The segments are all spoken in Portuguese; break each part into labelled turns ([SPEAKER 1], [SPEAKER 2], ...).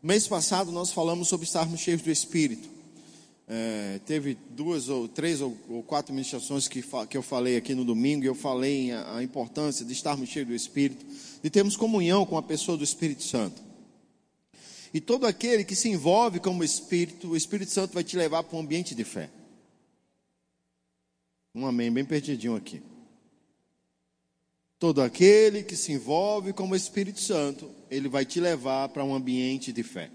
[SPEAKER 1] Mês passado nós falamos sobre estarmos cheios do Espírito. É, teve duas ou três ou, ou quatro ministrações que, que, eu falei aqui no domingo, e eu falei a, a importância de estarmos cheios do Espírito, de termos comunhão com a pessoa do Espírito Santo. E todo aquele que se envolve com o Espírito, o Espírito Santo vai te levar para um ambiente de fé. Um amém bem perdidinho aqui. Todo aquele que se envolve com o Espírito Santo, ele vai te levar para um ambiente de fé.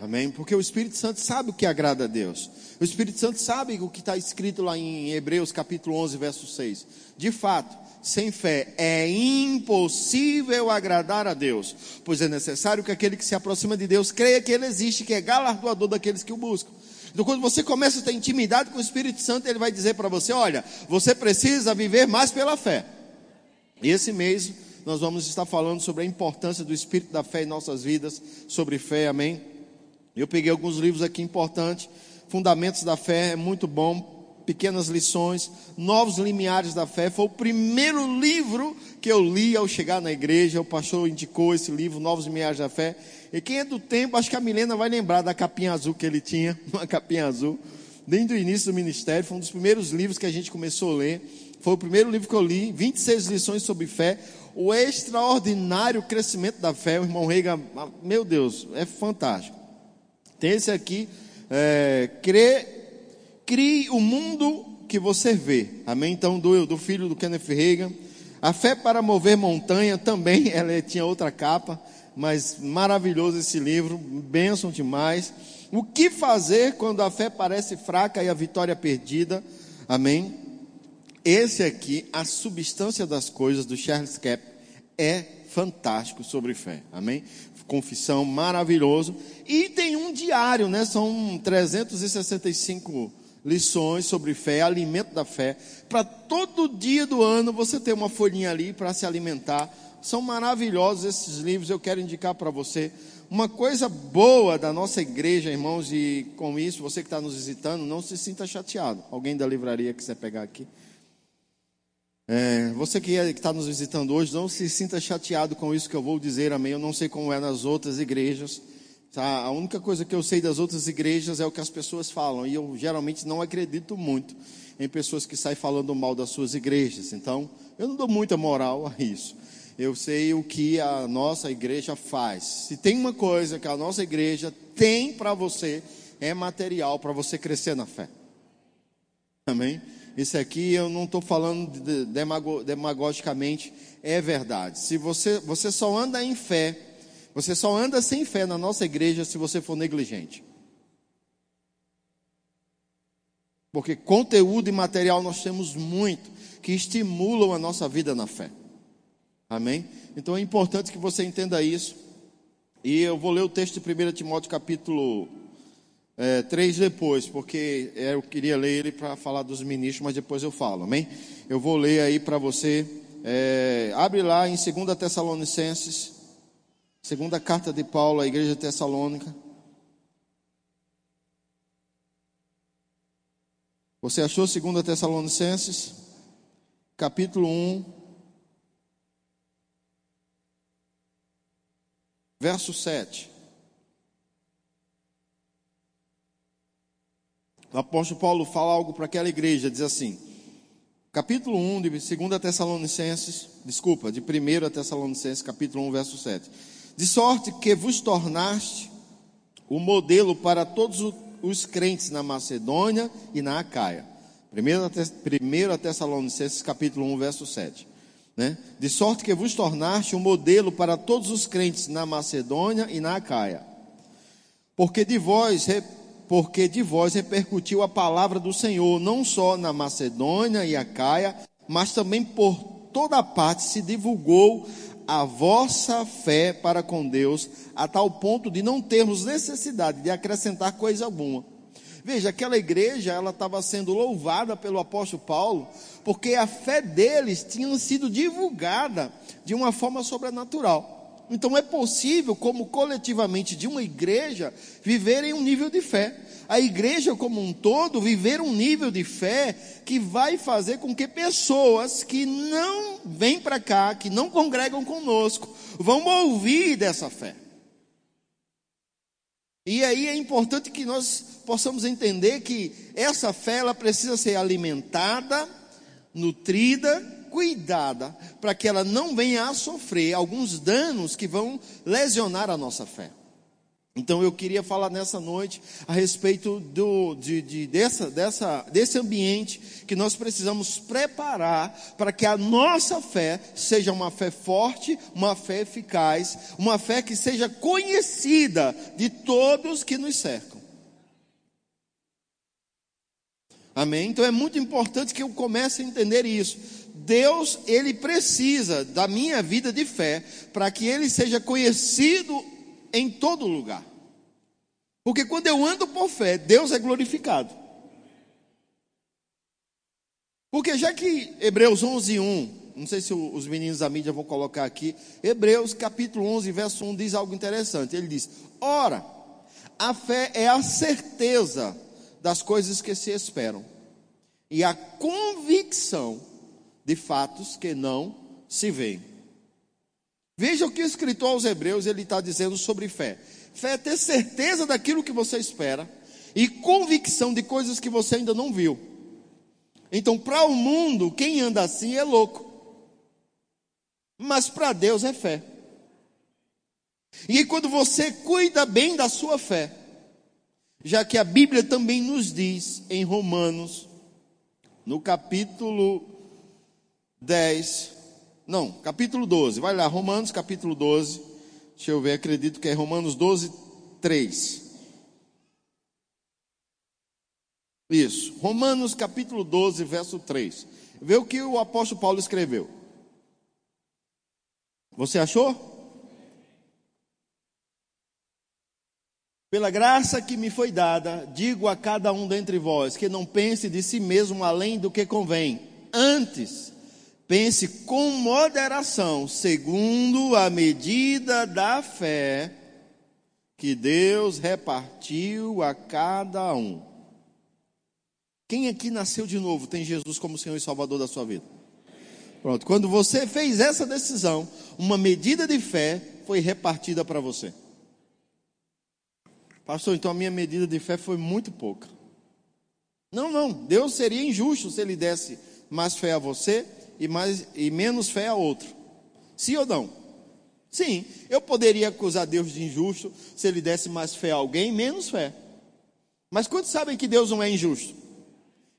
[SPEAKER 1] Amém? Porque o Espírito Santo sabe o que agrada a Deus. O Espírito Santo sabe o que está escrito lá em Hebreus capítulo 11, verso 6. De fato, sem fé é impossível agradar a Deus, pois é necessário que aquele que se aproxima de Deus creia que Ele existe, que é galardoador daqueles que o buscam. Então, quando você começa a ter intimidade com o Espírito Santo, ele vai dizer para você: olha, você precisa viver mais pela fé. Esse mês nós vamos estar falando sobre a importância do Espírito da fé em nossas vidas, sobre fé, amém? Eu peguei alguns livros aqui importantes, Fundamentos da Fé, é muito bom, pequenas lições, Novos Limiares da Fé, foi o primeiro livro que eu li ao chegar na igreja, o pastor indicou esse livro, Novos Limiares da Fé, e quem é do tempo, acho que a Milena vai lembrar da capinha azul que ele tinha, uma capinha azul, desde o início do ministério, foi um dos primeiros livros que a gente começou a ler, foi o primeiro livro que eu li, 26 lições sobre fé, o extraordinário crescimento da fé, o irmão Reiga, meu Deus, é fantástico. Tem esse aqui, é, crê, crie o mundo que você vê, amém? Então, do, do filho do Kenneth Reagan, a fé para mover montanha também, ela tinha outra capa, mas maravilhoso esse livro, bênção demais. O que fazer quando a fé parece fraca e a vitória perdida, amém? Esse aqui, a substância das coisas do Charles Cap, é fantástico sobre fé. Amém? Confissão maravilhoso. E tem um diário, né? São 365 lições sobre fé, alimento da fé. Para todo dia do ano você ter uma folhinha ali para se alimentar. São maravilhosos esses livros, eu quero indicar para você. Uma coisa boa da nossa igreja, irmãos, e com isso, você que está nos visitando, não se sinta chateado. Alguém da livraria quiser pegar aqui? É, você que é, está nos visitando hoje, não se sinta chateado com isso que eu vou dizer, amém. Eu não sei como é nas outras igrejas. Tá? A única coisa que eu sei das outras igrejas é o que as pessoas falam. E eu geralmente não acredito muito em pessoas que saem falando mal das suas igrejas. Então, eu não dou muita moral a isso. Eu sei o que a nossa igreja faz. Se tem uma coisa que a nossa igreja tem para você, é material para você crescer na fé. Amém? Isso aqui eu não estou falando de, demago, demagogicamente, é verdade. Se você, você só anda em fé, você só anda sem fé na nossa igreja se você for negligente. Porque conteúdo e material nós temos muito que estimulam a nossa vida na fé. Amém? Então é importante que você entenda isso. E eu vou ler o texto de 1 Timóteo capítulo é, três depois, porque eu queria ler ele para falar dos ministros, mas depois eu falo, amém? Eu vou ler aí para você. É, abre lá em 2 Tessalonicenses, segunda carta de Paulo à igreja tessalônica. Você achou 2 Tessalonicenses? Capítulo 1, verso 7. O apóstolo Paulo fala algo para aquela igreja, diz assim, capítulo 1 de 2 Tessalonicenses, desculpa, de 1 Tessalonicenses, capítulo 1, verso 7. De sorte que vos tornaste o modelo para todos os crentes na Macedônia e na Acaia. 1 Tessalonicenses, capítulo 1, verso 7. Né? De sorte que vos tornaste um modelo para todos os crentes na Macedônia e na Acaia. Porque de vós porque de vós repercutiu a palavra do Senhor, não só na Macedônia e a Caia, mas também por toda parte se divulgou a vossa fé para com Deus, a tal ponto de não termos necessidade de acrescentar coisa alguma. Veja, aquela igreja, ela estava sendo louvada pelo apóstolo Paulo, porque a fé deles tinha sido divulgada de uma forma sobrenatural. Então é possível, como coletivamente de uma igreja, viver em um nível de fé. A igreja como um todo viver um nível de fé que vai fazer com que pessoas que não vêm para cá, que não congregam conosco, vão ouvir dessa fé. E aí é importante que nós possamos entender que essa fé ela precisa ser alimentada, nutrida, cuidada, para que ela não venha a sofrer alguns danos que vão lesionar a nossa fé. Então eu queria falar nessa noite a respeito do, de, de, dessa, dessa, desse ambiente que nós precisamos preparar para que a nossa fé seja uma fé forte, uma fé eficaz, uma fé que seja conhecida de todos que nos cercam. Amém? Então é muito importante que eu comece a entender isso. Deus, Ele precisa da minha vida de fé para que Ele seja conhecido em todo lugar. Porque quando eu ando por fé, Deus é glorificado. Porque já que Hebreus 11, 1, não sei se os meninos da mídia vão colocar aqui, Hebreus capítulo 11, verso 1 diz algo interessante. Ele diz: Ora, a fé é a certeza das coisas que se esperam e a convicção de fatos que não se veem. Veja o que o escritor aos Hebreus ele está dizendo sobre fé. Fé é ter certeza daquilo que você espera e convicção de coisas que você ainda não viu. Então, para o mundo, quem anda assim é louco. Mas para Deus é fé. E quando você cuida bem da sua fé, já que a Bíblia também nos diz em Romanos, no capítulo 10, não, capítulo 12, vai lá, Romanos capítulo 12, deixa eu ver, acredito que é Romanos 12, 3. Isso, Romanos capítulo 12, verso 3. Vê o que o apóstolo Paulo escreveu. Você achou? Pela graça que me foi dada, digo a cada um dentre vós que não pense de si mesmo além do que convém. Antes, pense com moderação, segundo a medida da fé que Deus repartiu a cada um. Quem aqui nasceu de novo tem Jesus como Senhor e Salvador da sua vida? Pronto, quando você fez essa decisão, uma medida de fé foi repartida para você. Pastor, então a minha medida de fé foi muito pouca. Não, não. Deus seria injusto se ele desse mais fé a você e, mais, e menos fé a outro. Sim ou não? Sim. Eu poderia acusar Deus de injusto se ele desse mais fé a alguém, menos fé. Mas quantos sabem que Deus não é injusto?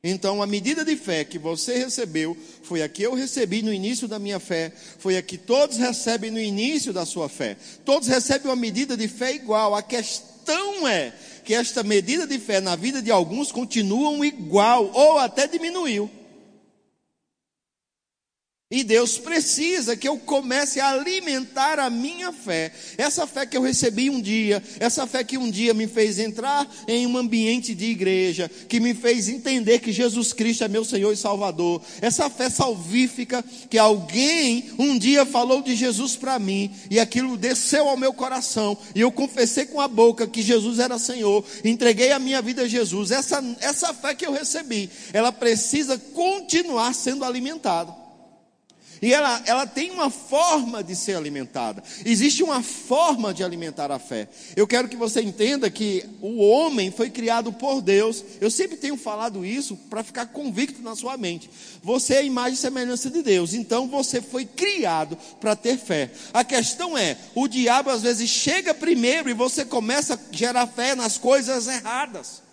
[SPEAKER 1] Então, a medida de fé que você recebeu foi a que eu recebi no início da minha fé, foi a que todos recebem no início da sua fé. Todos recebem uma medida de fé igual. A questão é que esta medida de fé na vida de alguns continuam igual ou até diminuiu. E Deus precisa que eu comece a alimentar a minha fé. Essa fé que eu recebi um dia, essa fé que um dia me fez entrar em um ambiente de igreja, que me fez entender que Jesus Cristo é meu Senhor e Salvador. Essa fé salvífica que alguém um dia falou de Jesus para mim e aquilo desceu ao meu coração e eu confessei com a boca que Jesus era Senhor, entreguei a minha vida a Jesus. Essa essa fé que eu recebi, ela precisa continuar sendo alimentada. E ela, ela tem uma forma de ser alimentada. Existe uma forma de alimentar a fé. Eu quero que você entenda que o homem foi criado por Deus. Eu sempre tenho falado isso para ficar convicto na sua mente. Você é a imagem e semelhança de Deus. Então você foi criado para ter fé. A questão é: o diabo às vezes chega primeiro e você começa a gerar fé nas coisas erradas.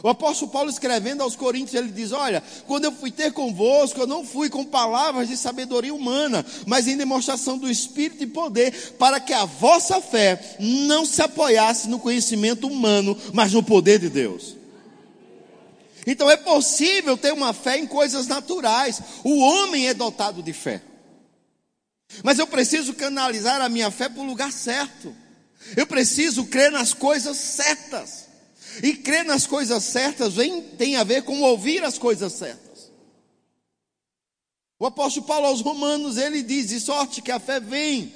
[SPEAKER 1] O apóstolo Paulo escrevendo aos Coríntios, ele diz: Olha, quando eu fui ter convosco, eu não fui com palavras de sabedoria humana, mas em demonstração do Espírito e poder, para que a vossa fé não se apoiasse no conhecimento humano, mas no poder de Deus. Então é possível ter uma fé em coisas naturais. O homem é dotado de fé. Mas eu preciso canalizar a minha fé para o lugar certo. Eu preciso crer nas coisas certas. E crer nas coisas certas vem, tem a ver com ouvir as coisas certas. O apóstolo Paulo aos Romanos, ele diz: de sorte que a fé vem.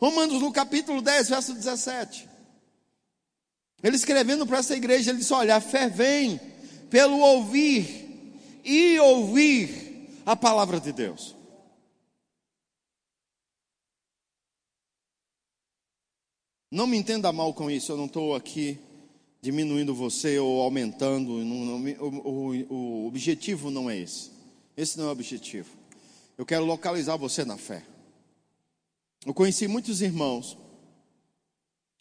[SPEAKER 1] Romanos no capítulo 10, verso 17. Ele escrevendo para essa igreja, ele diz: Olha, a fé vem pelo ouvir e ouvir a palavra de Deus. Não me entenda mal com isso, eu não estou aqui diminuindo você ou aumentando. O objetivo não é esse. Esse não é o objetivo. Eu quero localizar você na fé. Eu conheci muitos irmãos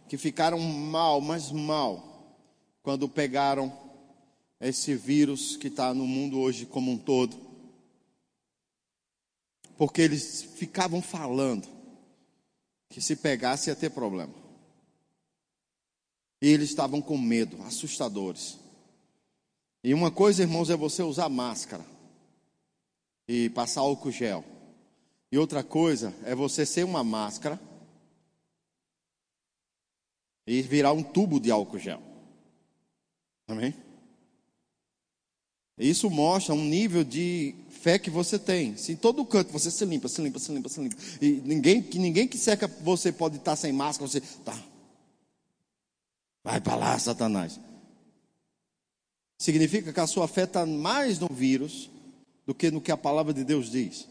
[SPEAKER 1] que ficaram mal, mas mal, quando pegaram esse vírus que está no mundo hoje como um todo. Porque eles ficavam falando que se pegasse ia ter problema. E eles estavam com medo, assustadores. E uma coisa, irmãos, é você usar máscara e passar álcool gel. E outra coisa é você ser uma máscara e virar um tubo de álcool gel. Amém? Isso mostra um nível de fé que você tem. Se em todo canto você se limpa, se limpa, se limpa, se limpa. E ninguém que ninguém que cerca você pode estar sem máscara, você tá. Vai para lá, Satanás. Significa que a sua fé está mais no vírus do que no que a palavra de Deus diz.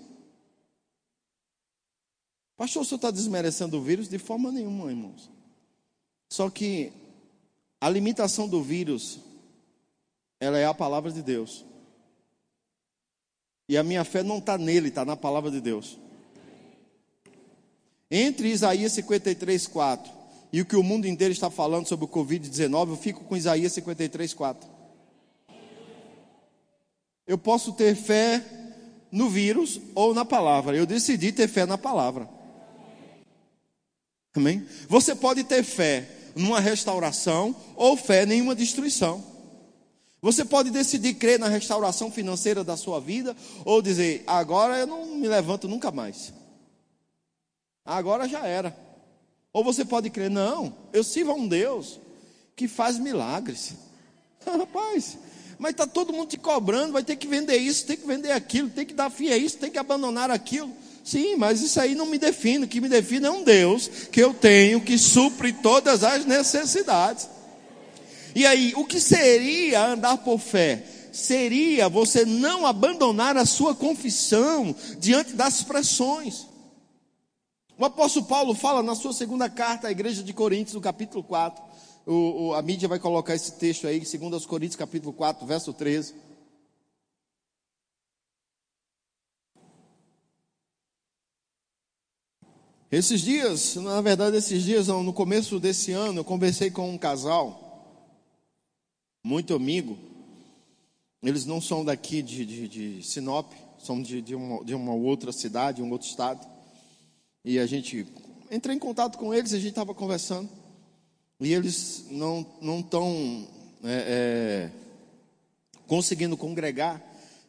[SPEAKER 1] Pastor, o senhor está desmerecendo o vírus? De forma nenhuma, irmãos. Só que a limitação do vírus, ela é a palavra de Deus. E a minha fé não está nele, está na palavra de Deus. Entre Isaías 53, 4 e o que o mundo inteiro está falando sobre o Covid-19, eu fico com Isaías 53, 4. Eu posso ter fé no vírus ou na palavra. Eu decidi ter fé na palavra. Amém? Você pode ter fé numa restauração ou fé em nenhuma destruição. Você pode decidir crer na restauração financeira da sua vida ou dizer: agora eu não me levanto nunca mais. Agora já era. Ou você pode crer: não, eu sirvo a um Deus que faz milagres. Rapaz, mas está todo mundo te cobrando, vai ter que vender isso, tem que vender aquilo, tem que dar fim a isso, tem que abandonar aquilo. Sim, mas isso aí não me define. O que me define é um Deus que eu tenho que supre todas as necessidades. E aí, o que seria andar por fé? Seria você não abandonar a sua confissão diante das pressões. O apóstolo Paulo fala na sua segunda carta à igreja de Coríntios, no capítulo 4. O, o, a mídia vai colocar esse texto aí, segundo aos Coríntios, capítulo 4, verso 13. Esses dias, na verdade, esses dias, no começo desse ano, eu conversei com um casal, muito amigo. Eles não são daqui de, de, de Sinop, são de, de, uma, de uma outra cidade, um outro estado. E a gente entrei em contato com eles, a gente estava conversando. E eles não estão é, é, conseguindo congregar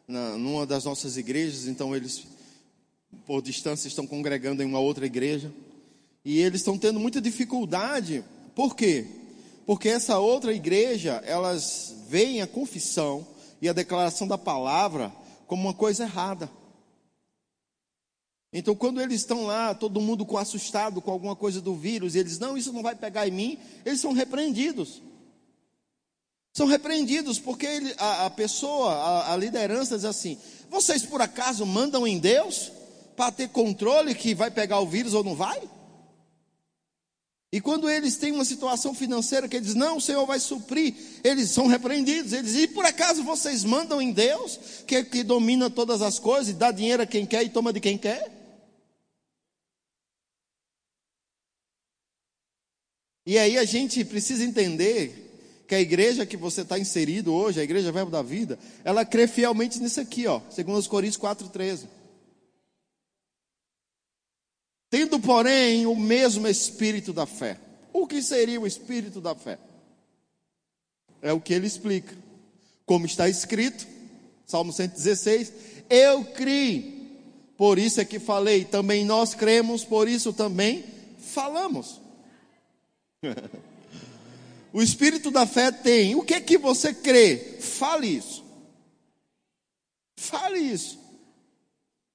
[SPEAKER 1] na, numa das nossas igrejas, então eles por distância estão congregando em uma outra igreja. E eles estão tendo muita dificuldade. Por quê? Porque essa outra igreja, elas veem a confissão e a declaração da palavra como uma coisa errada. Então, quando eles estão lá, todo mundo com assustado com alguma coisa do vírus, e eles, não, isso não vai pegar em mim, eles são repreendidos. São repreendidos porque ele, a, a, pessoa, a, a liderança diz assim: vocês por acaso mandam em Deus? para ter controle que vai pegar o vírus ou não vai? E quando eles têm uma situação financeira que eles não, o Senhor vai suprir, eles são repreendidos. Eles e por acaso vocês mandam em Deus, que, que domina todas as coisas, dá dinheiro a quem quer e toma de quem quer? E aí a gente precisa entender que a igreja que você está inserido hoje, a igreja Verbo da Vida, ela crê fielmente nisso aqui, ó, segundo os Coríntios 4,13. Tendo, porém, o mesmo espírito da fé. O que seria o espírito da fé? É o que ele explica. Como está escrito, Salmo 116: Eu criei, por isso é que falei. Também nós cremos, por isso também falamos. o espírito da fé tem. O que é que você crê? Fale isso. Fale isso.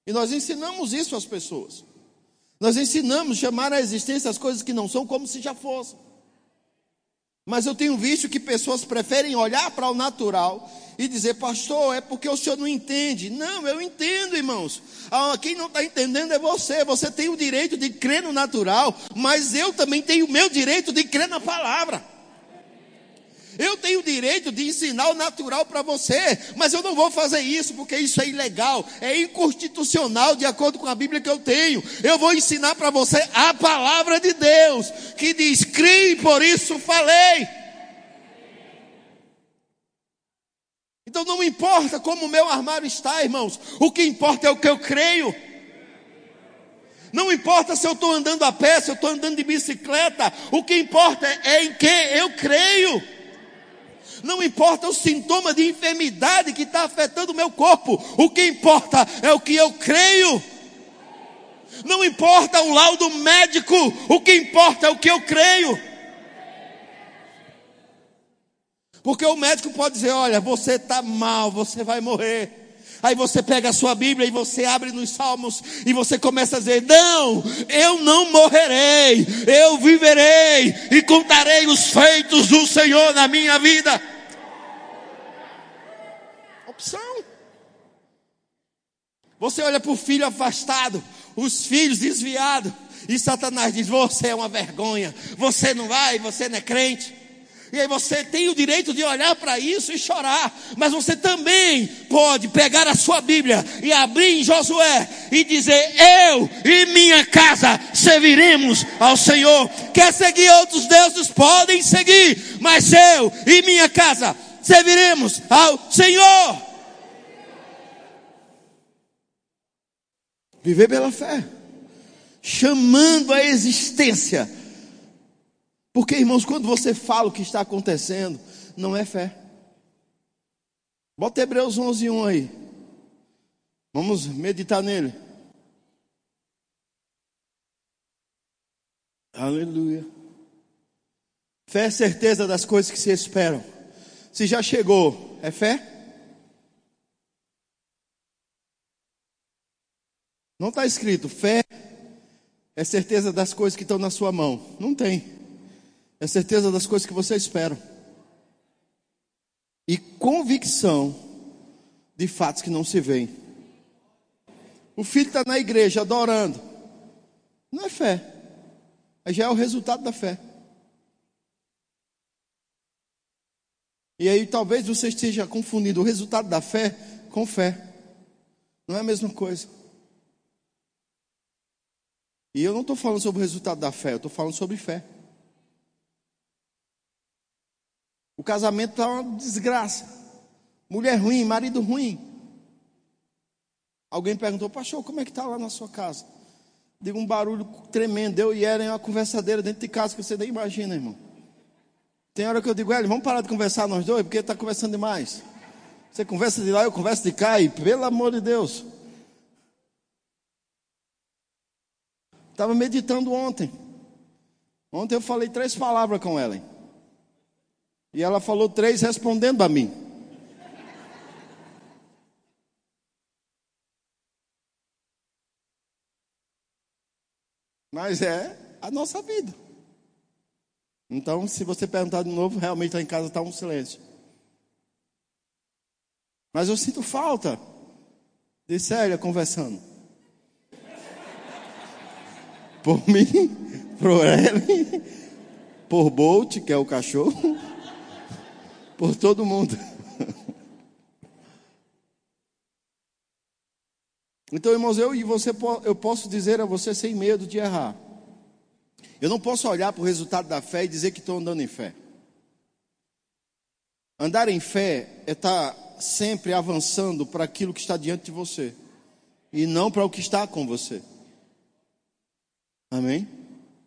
[SPEAKER 1] E nós ensinamos isso às pessoas. Nós ensinamos chamar a existência as coisas que não são como se já fossem. Mas eu tenho visto que pessoas preferem olhar para o natural e dizer, pastor, é porque o senhor não entende. Não, eu entendo, irmãos. Ah, quem não está entendendo é você. Você tem o direito de crer no natural, mas eu também tenho o meu direito de crer na palavra. Eu tenho o direito de ensinar o natural para você, mas eu não vou fazer isso porque isso é ilegal, é inconstitucional de acordo com a Bíblia que eu tenho. Eu vou ensinar para você a palavra de Deus, que diz: crie, por isso falei. Então não importa como o meu armário está, irmãos, o que importa é o que eu creio. Não importa se eu estou andando a pé, se eu estou andando de bicicleta, o que importa é em que eu creio. Não importa o sintoma de enfermidade que está afetando o meu corpo, o que importa é o que eu creio. Não importa o laudo médico, o que importa é o que eu creio. Porque o médico pode dizer: olha, você está mal, você vai morrer. Aí você pega a sua Bíblia e você abre nos Salmos e você começa a dizer: Não, eu não morrerei, eu viverei e contarei os feitos do Senhor na minha vida opção. Você olha para o filho afastado, os filhos desviados, e Satanás diz: Você é uma vergonha, você não vai, você não é crente. E aí você tem o direito de olhar para isso e chorar, mas você também pode pegar a sua Bíblia e abrir em Josué e dizer: Eu e minha casa serviremos ao Senhor. Quer seguir outros deuses? Podem seguir, mas eu e minha casa serviremos ao Senhor. Viver pela fé, chamando a existência. Porque, irmãos, quando você fala o que está acontecendo, não é fé. Bota Hebreus 11, 1 aí. Vamos meditar nele. Aleluia. Fé é certeza das coisas que se esperam. Se já chegou, é fé? Não está escrito, fé é certeza das coisas que estão na sua mão. Não tem. É certeza das coisas que você espera. E convicção de fatos que não se veem. O filho está na igreja adorando. Não é fé. Já é o resultado da fé. E aí talvez você esteja confundindo o resultado da fé com fé. Não é a mesma coisa. E eu não estou falando sobre o resultado da fé, eu estou falando sobre fé. O casamento está uma desgraça. Mulher ruim, marido ruim. Alguém perguntou, pastor, como é que está lá na sua casa? Digo, um barulho tremendo. Eu e Ellen, uma conversadeira dentro de casa que você nem imagina, irmão. Tem hora que eu digo, Ellen, vamos parar de conversar nós dois, porque está conversando demais. Você conversa de lá, eu converso de cá, e pelo amor de Deus. Estava meditando ontem. Ontem eu falei três palavras com ela. E ela falou três respondendo a mim. Mas é a nossa vida. Então, se você perguntar de novo, realmente lá em casa está um silêncio. Mas eu sinto falta de Célia conversando por mim, por ele, por Bolt, que é o cachorro, por todo mundo. Então, irmãos, eu e você, eu posso dizer a você sem medo de errar. Eu não posso olhar para o resultado da fé e dizer que estou andando em fé. Andar em fé é estar sempre avançando para aquilo que está diante de você e não para o que está com você. Amém?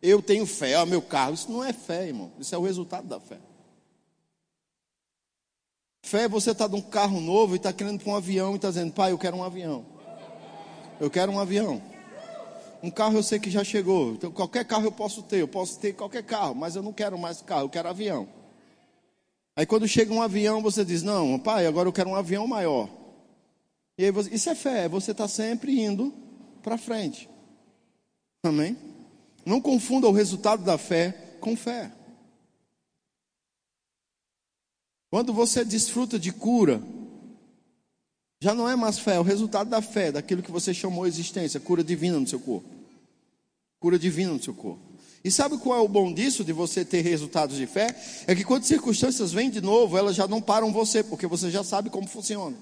[SPEAKER 1] Eu tenho fé, ó, meu carro. Isso não é fé, irmão. Isso é o resultado da fé. Fé é você estar tá num carro novo e está querendo para um avião e está dizendo, pai, eu quero um avião. Eu quero um avião. Um carro eu sei que já chegou. Então, qualquer carro eu posso ter. Eu posso ter qualquer carro, mas eu não quero mais carro, eu quero avião. Aí quando chega um avião, você diz, não, pai, agora eu quero um avião maior. E aí você, isso é fé, você está sempre indo para frente. Amém? Não confunda o resultado da fé com fé. Quando você desfruta de cura, já não é mais fé, é o resultado da fé, daquilo que você chamou existência, cura divina no seu corpo. Cura divina no seu corpo. E sabe qual é o bom disso, de você ter resultados de fé? É que quando circunstâncias vêm de novo, elas já não param você, porque você já sabe como funciona.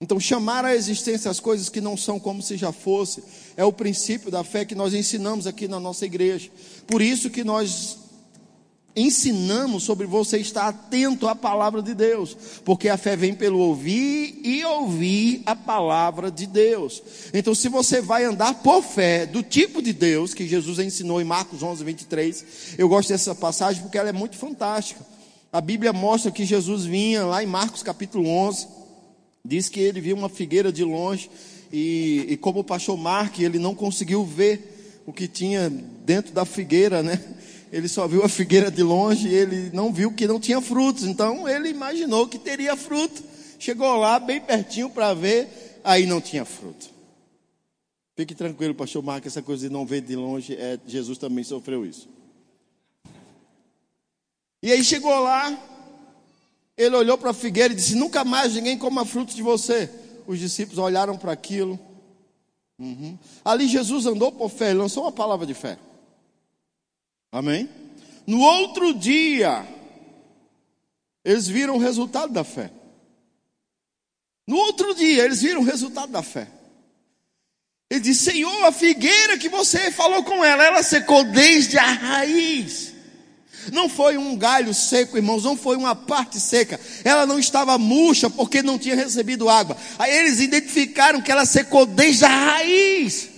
[SPEAKER 1] Então, chamar à existência as coisas que não são como se já fosse, é o princípio da fé que nós ensinamos aqui na nossa igreja. Por isso que nós ensinamos sobre você estar atento à palavra de Deus, porque a fé vem pelo ouvir e ouvir a palavra de Deus. Então, se você vai andar por fé, do tipo de Deus que Jesus ensinou em Marcos 11, 23, eu gosto dessa passagem porque ela é muito fantástica. A Bíblia mostra que Jesus vinha lá em Marcos capítulo 11 Diz que ele viu uma figueira de longe e, e como o pastor Mark, ele não conseguiu ver o que tinha dentro da figueira, né? Ele só viu a figueira de longe ele não viu que não tinha frutos. Então ele imaginou que teria fruto. Chegou lá bem pertinho para ver, aí não tinha fruto. Fique tranquilo, pastor Mark, essa coisa de não ver de longe, é, Jesus também sofreu isso. E aí chegou lá, ele olhou para a figueira e disse: Nunca mais ninguém coma frutos de você. Os discípulos olharam para aquilo. Uhum. Ali Jesus andou por fé, lançou uma palavra de fé. Amém? No outro dia, eles viram o resultado da fé. No outro dia, eles viram o resultado da fé. Ele disse: Senhor, a figueira que você falou com ela, ela secou desde a raiz. Não foi um galho seco, irmãos, não foi uma parte seca. Ela não estava murcha porque não tinha recebido água. Aí eles identificaram que ela secou desde a raiz.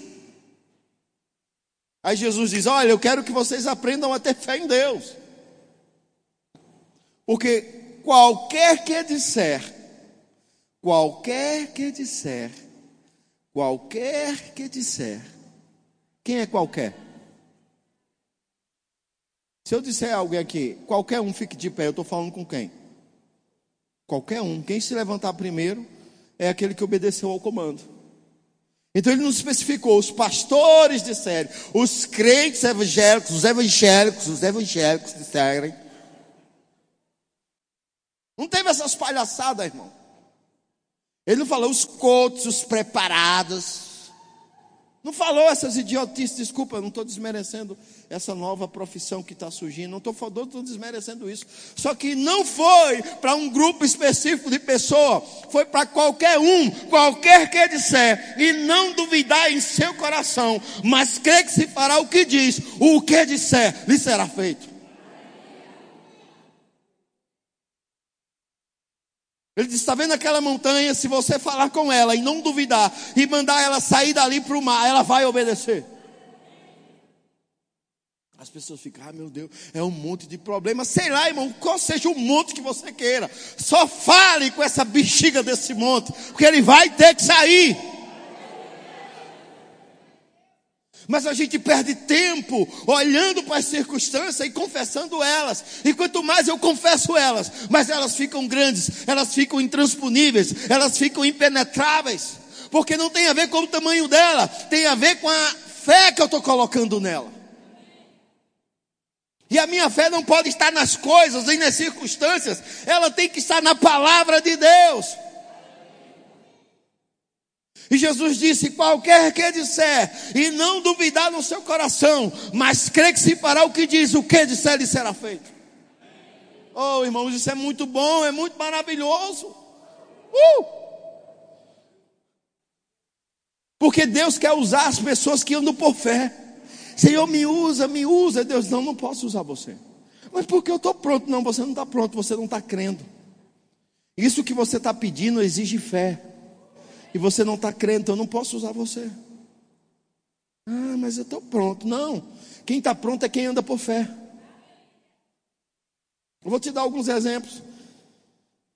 [SPEAKER 1] Aí Jesus diz: Olha, eu quero que vocês aprendam a ter fé em Deus. Porque qualquer que disser, qualquer que disser, qualquer que disser, quem é qualquer? Se eu disser a alguém aqui, qualquer um fique de pé, eu estou falando com quem? Qualquer um. Quem se levantar primeiro é aquele que obedeceu ao comando. Então ele não especificou, os pastores disseram, os crentes evangélicos, os evangélicos, os evangélicos disseram. Não teve essas palhaçadas, irmão. Ele não falou os cotos, os preparados. Não falou essas idiotices, desculpa, não estou desmerecendo essa nova profissão que está surgindo, não estou desmerecendo isso. Só que não foi para um grupo específico de pessoa, foi para qualquer um, qualquer que disser, e não duvidar em seu coração, mas crer que se fará o que diz, o que disser, lhe será feito. Ele disse: está vendo aquela montanha? Se você falar com ela e não duvidar e mandar ela sair dali para o mar, ela vai obedecer. As pessoas ficam, ah, meu Deus, é um monte de problemas. Sei lá, irmão, qual seja o monte que você queira. Só fale com essa bexiga desse monte, porque ele vai ter que sair. Mas a gente perde tempo olhando para as circunstâncias e confessando elas. E quanto mais eu confesso elas, mais elas ficam grandes, elas ficam intransponíveis, elas ficam impenetráveis. Porque não tem a ver com o tamanho dela, tem a ver com a fé que eu estou colocando nela. E a minha fé não pode estar nas coisas nem nas circunstâncias, ela tem que estar na palavra de Deus. E Jesus disse: qualquer que disser, e não duvidar no seu coração, mas crê que se fará o que diz, o que disser lhe será feito. Oh, irmãos, isso é muito bom, é muito maravilhoso. Uh! Porque Deus quer usar as pessoas que andam por fé. Senhor, me usa, me usa. Deus, não, não posso usar você. Mas porque eu estou pronto? Não, você não está pronto, você não está crendo. Isso que você está pedindo exige fé e você não está crendo, então eu não posso usar você. Ah, mas eu estou pronto. Não, quem está pronto é quem anda por fé. Eu vou te dar alguns exemplos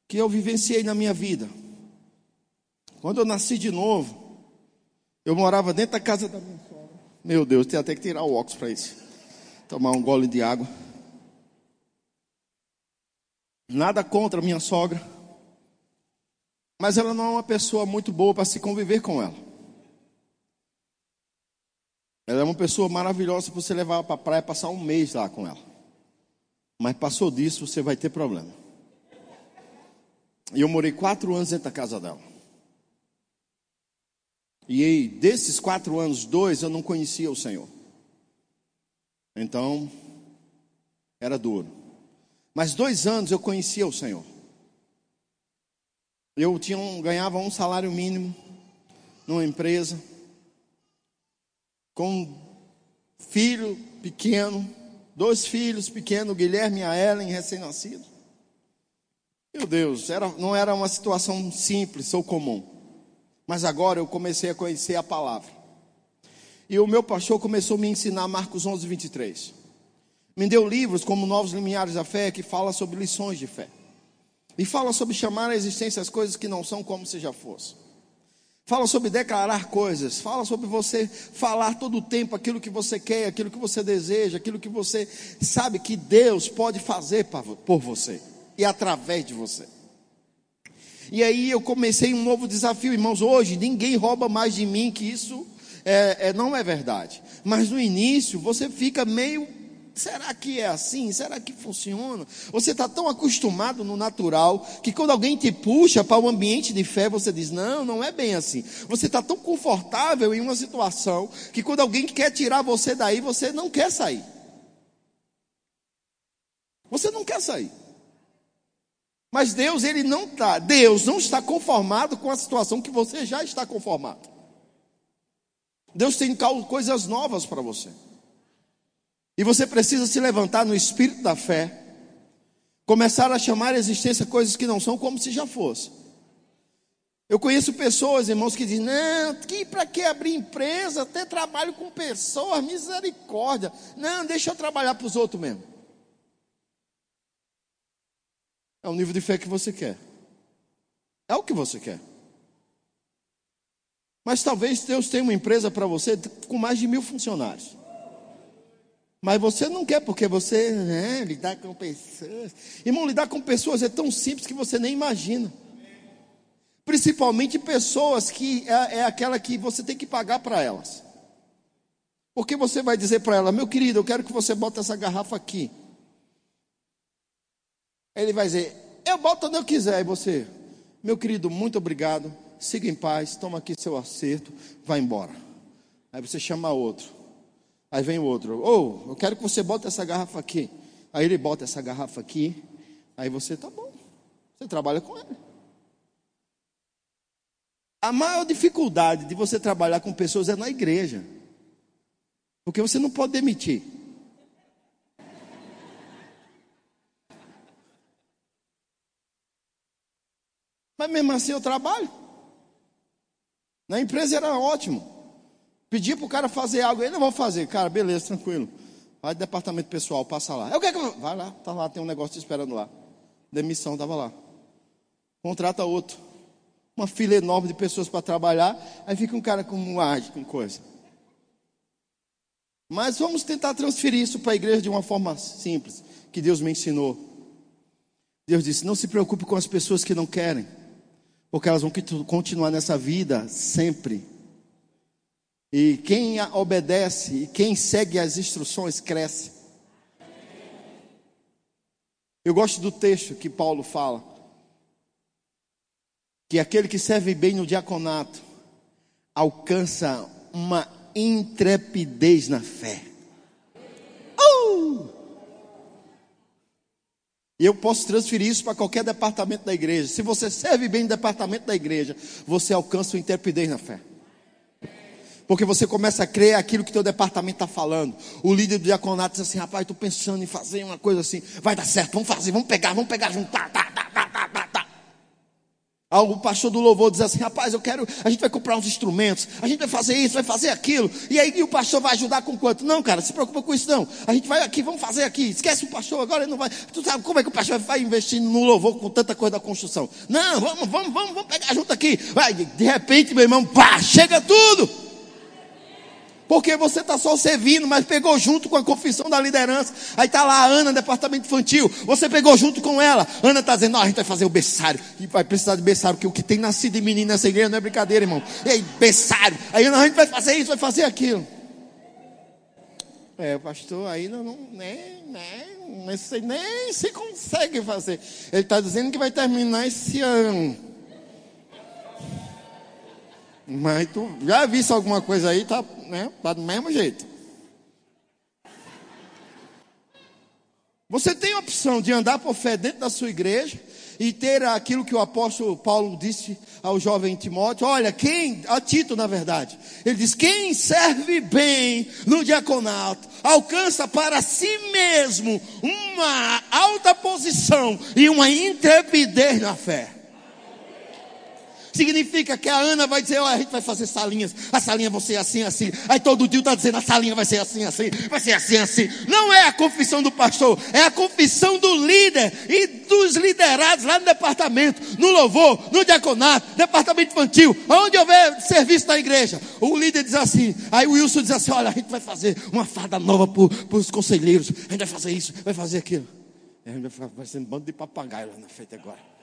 [SPEAKER 1] que eu vivenciei na minha vida. Quando eu nasci de novo, eu morava dentro da casa da minha sogra. Meu Deus, tem até que tirar o óculos para isso. Tomar um gole de água. Nada contra minha sogra mas ela não é uma pessoa muito boa para se conviver com ela. Ela é uma pessoa maravilhosa para você levar para a praia passar um mês lá com ela. Mas passou disso, você vai ter problema. E eu morei quatro anos dentro da casa dela. E aí, desses quatro anos, dois eu não conhecia o Senhor. Então, era duro. Mas dois anos eu conhecia o Senhor. Eu tinha um, ganhava um salário mínimo numa empresa, com um filho pequeno, dois filhos pequenos, Guilherme e a Ellen, recém-nascido. Meu Deus, era, não era uma situação simples ou comum. Mas agora eu comecei a conhecer a palavra. E o meu pastor começou a me ensinar Marcos 11, 23. Me deu livros como Novos Limiares da Fé, que fala sobre lições de fé. E fala sobre chamar a existência as coisas que não são como se já fossem. Fala sobre declarar coisas. Fala sobre você falar todo o tempo aquilo que você quer, aquilo que você deseja, aquilo que você sabe que Deus pode fazer por você e através de você. E aí eu comecei um novo desafio, irmãos. Hoje ninguém rouba mais de mim que isso é, é, não é verdade. Mas no início você fica meio. Será que é assim? Será que funciona? Você está tão acostumado no natural que quando alguém te puxa para o um ambiente de fé, você diz: Não, não é bem assim. Você está tão confortável em uma situação que quando alguém quer tirar você daí, você não quer sair. Você não quer sair. Mas Deus, ele não está, Deus não está conformado com a situação que você já está conformado. Deus tem coisas novas para você. E você precisa se levantar no espírito da fé, começar a chamar a existência coisas que não são como se já fosse. Eu conheço pessoas, irmãos, que dizem: não, que para que abrir empresa? Até trabalho com pessoas, misericórdia. Não, deixa eu trabalhar para os outros mesmo. É o nível de fé que você quer. É o que você quer. Mas talvez Deus tenha uma empresa para você com mais de mil funcionários. Mas você não quer, porque você né, lidar com pessoas. Irmão, lidar com pessoas é tão simples que você nem imagina. Principalmente pessoas que é, é aquela que você tem que pagar para elas. Porque você vai dizer para ela, meu querido, eu quero que você bote essa garrafa aqui. Ele vai dizer: Eu boto onde eu quiser. E você, meu querido, muito obrigado. Siga em paz. Toma aqui seu acerto. Vai embora. Aí você chama outro. Aí vem o outro. Ou, oh, eu quero que você bote essa garrafa aqui. Aí ele bota essa garrafa aqui. Aí você, tá bom. Você trabalha com ele. A maior dificuldade de você trabalhar com pessoas é na igreja. Porque você não pode demitir. Mas mesmo assim eu trabalho. Na empresa era ótimo. Pedi para o cara fazer algo, ele não vou fazer. Cara, beleza, tranquilo. Vai do departamento pessoal, passa lá. Eu quero que vai lá, tá lá, tem um negócio te esperando lá. Demissão estava lá. Contrata outro. Uma fila enorme de pessoas para trabalhar, aí fica um cara com ar, com coisa. Mas vamos tentar transferir isso para a igreja de uma forma simples, que Deus me ensinou. Deus disse: Não se preocupe com as pessoas que não querem porque elas vão continuar nessa vida sempre. E quem obedece e quem segue as instruções cresce. Eu gosto do texto que Paulo fala. Que aquele que serve bem no diaconato alcança uma intrepidez na fé. Uh! E eu posso transferir isso para qualquer departamento da igreja. Se você serve bem no departamento da igreja, você alcança o interpidez na fé. Porque você começa a crer aquilo que teu departamento está falando. O líder do diaconato diz assim: rapaz, estou pensando em fazer uma coisa assim. Vai dar certo, vamos fazer, vamos pegar, vamos pegar junto. Tá, tá, tá, tá, tá, tá, tá. O pastor do louvor diz assim: rapaz, eu quero, a gente vai comprar uns instrumentos, a gente vai fazer isso, vai fazer aquilo. E aí e o pastor vai ajudar com quanto? Não, cara, se preocupa com isso não. A gente vai aqui, vamos fazer aqui. Esquece o pastor, agora ele não vai. Tu sabe como é que o pastor vai investir no louvor com tanta coisa da construção? Não, vamos, vamos, vamos, vamos pegar junto aqui. Vai, de repente, meu irmão, pá, chega tudo. Porque você está só servindo, mas pegou junto com a confissão da liderança. Aí está lá a Ana, departamento infantil. Você pegou junto com ela. Ana está dizendo: a gente vai fazer o berçário. E vai precisar de berçário, porque o que tem nascido de menino nessa igreja não é brincadeira, irmão. E aí, berçário. Aí Ana, a gente vai fazer isso, vai fazer aquilo. É, pastor, ainda não, nem, nem, nem, nem se consegue fazer. Ele está dizendo que vai terminar esse ano. Mas tu já viste alguma coisa aí, tá, né, tá do mesmo jeito. Você tem a opção de andar por fé dentro da sua igreja e ter aquilo que o apóstolo Paulo disse ao jovem Timóteo: olha, quem, a Tito na verdade, ele diz: quem serve bem no diaconato alcança para si mesmo uma alta posição e uma intrepidez na fé. Significa que a Ana vai dizer, olha, a gente vai fazer salinhas, a salinha vai ser assim, assim. Aí todo dia está dizendo, a salinha vai ser assim, assim, vai ser assim, assim. Não é a confissão do pastor, é a confissão do líder e dos liderados lá no departamento, no louvor, no diaconato, departamento infantil, onde houver serviço da igreja. O líder diz assim, aí o Wilson diz assim, olha, a gente vai fazer uma fada nova para os conselheiros, a gente vai fazer isso, vai fazer aquilo. A gente vai ser um bando de papagaio lá na frente agora.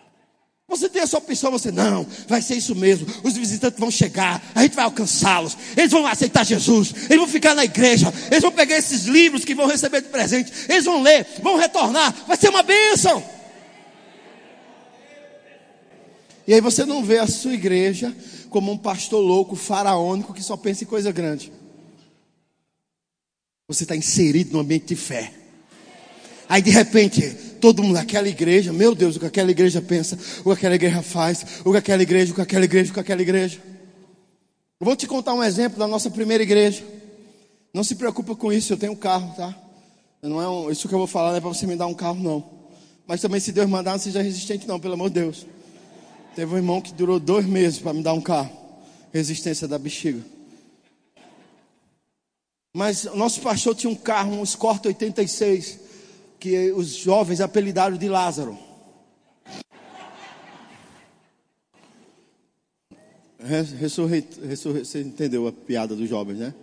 [SPEAKER 1] Você tem essa opção, você não, vai ser isso mesmo. Os visitantes vão chegar, a gente vai alcançá-los. Eles vão aceitar Jesus, eles vão ficar na igreja, eles vão pegar esses livros que vão receber de presente, eles vão ler, vão retornar, vai ser uma bênção. E aí você não vê a sua igreja como um pastor louco, faraônico, que só pensa em coisa grande. Você está inserido no ambiente de fé. Aí de repente, todo mundo naquela igreja, meu Deus, o que aquela igreja pensa, o que aquela igreja faz, o que aquela igreja, o que aquela igreja, o que aquela igreja. Eu vou te contar um exemplo da nossa primeira igreja. Não se preocupa com isso, eu tenho um carro, tá? Não é um, isso que eu vou falar não é para você me dar um carro, não. Mas também se Deus mandar, não seja resistente, não, pelo amor de Deus. Teve um irmão que durou dois meses para me dar um carro. Resistência da bexiga. Mas nosso pastor tinha um carro, um Escort 86 que os jovens apelidaram de Lázaro. Ressurre, ressurre, você entendeu a piada dos jovens, né?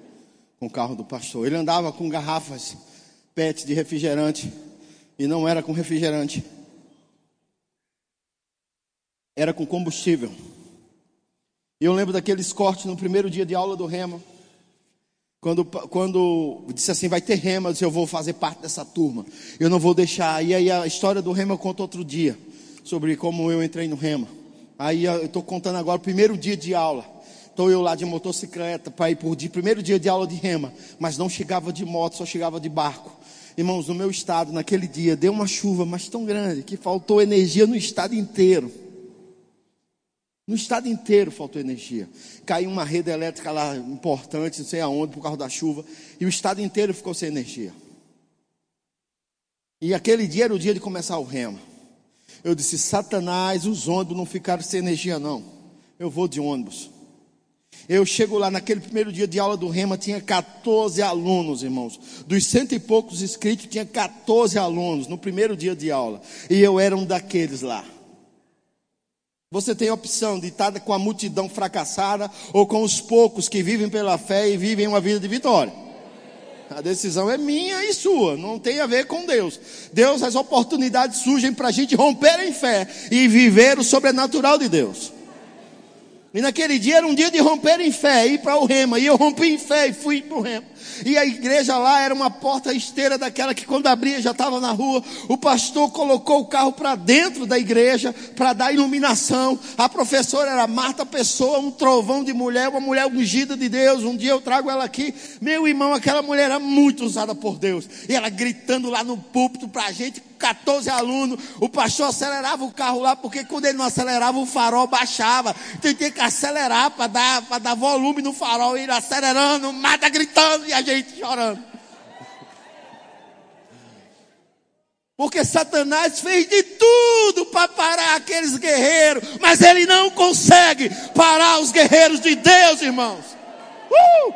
[SPEAKER 1] Com o carro do pastor. Ele andava com garrafas PET de refrigerante e não era com refrigerante. Era com combustível. E eu lembro daqueles cortes no primeiro dia de aula do Rema. Quando, quando disse assim, vai ter rema, eu disse, eu vou fazer parte dessa turma. Eu não vou deixar. E aí a história do rema eu conto outro dia. Sobre como eu entrei no rema. Aí eu estou contando agora o primeiro dia de aula. Estou eu lá de motocicleta para ir por dia, primeiro dia de aula de rema. Mas não chegava de moto, só chegava de barco. Irmãos, no meu estado, naquele dia, deu uma chuva, mas tão grande, que faltou energia no estado inteiro. No estado inteiro faltou energia. Caiu uma rede elétrica lá importante, não sei aonde, por causa da chuva, e o estado inteiro ficou sem energia. E aquele dia era o dia de começar o rema. Eu disse: Satanás, os ônibus não ficaram sem energia, não. Eu vou de ônibus. Eu chego lá naquele primeiro dia de aula do Rema, tinha 14 alunos, irmãos. Dos cento e poucos inscritos, tinha 14 alunos no primeiro dia de aula. E eu era um daqueles lá. Você tem a opção de estar com a multidão fracassada ou com os poucos que vivem pela fé e vivem uma vida de vitória. A decisão é minha e sua, não tem a ver com Deus. Deus, as oportunidades surgem para a gente romper em fé e viver o sobrenatural de Deus. E naquele dia era um dia de romper em fé, ir para o rema. E eu rompi em fé e fui para o rema. E a igreja lá era uma porta esteira daquela que quando abria já estava na rua. O pastor colocou o carro para dentro da igreja para dar iluminação. A professora era Marta Pessoa, um trovão de mulher, uma mulher ungida de Deus. Um dia eu trago ela aqui. Meu irmão, aquela mulher era muito usada por Deus. E ela gritando lá no púlpito para a gente, 14 alunos, o pastor acelerava o carro lá, porque quando ele não acelerava, o farol baixava. Então ele tinha que acelerar para dar, dar volume no farol, ele acelerando, mata gritando e a gente chorando. Porque Satanás fez de tudo para parar aqueles guerreiros, mas ele não consegue parar os guerreiros de Deus, irmãos. Uh!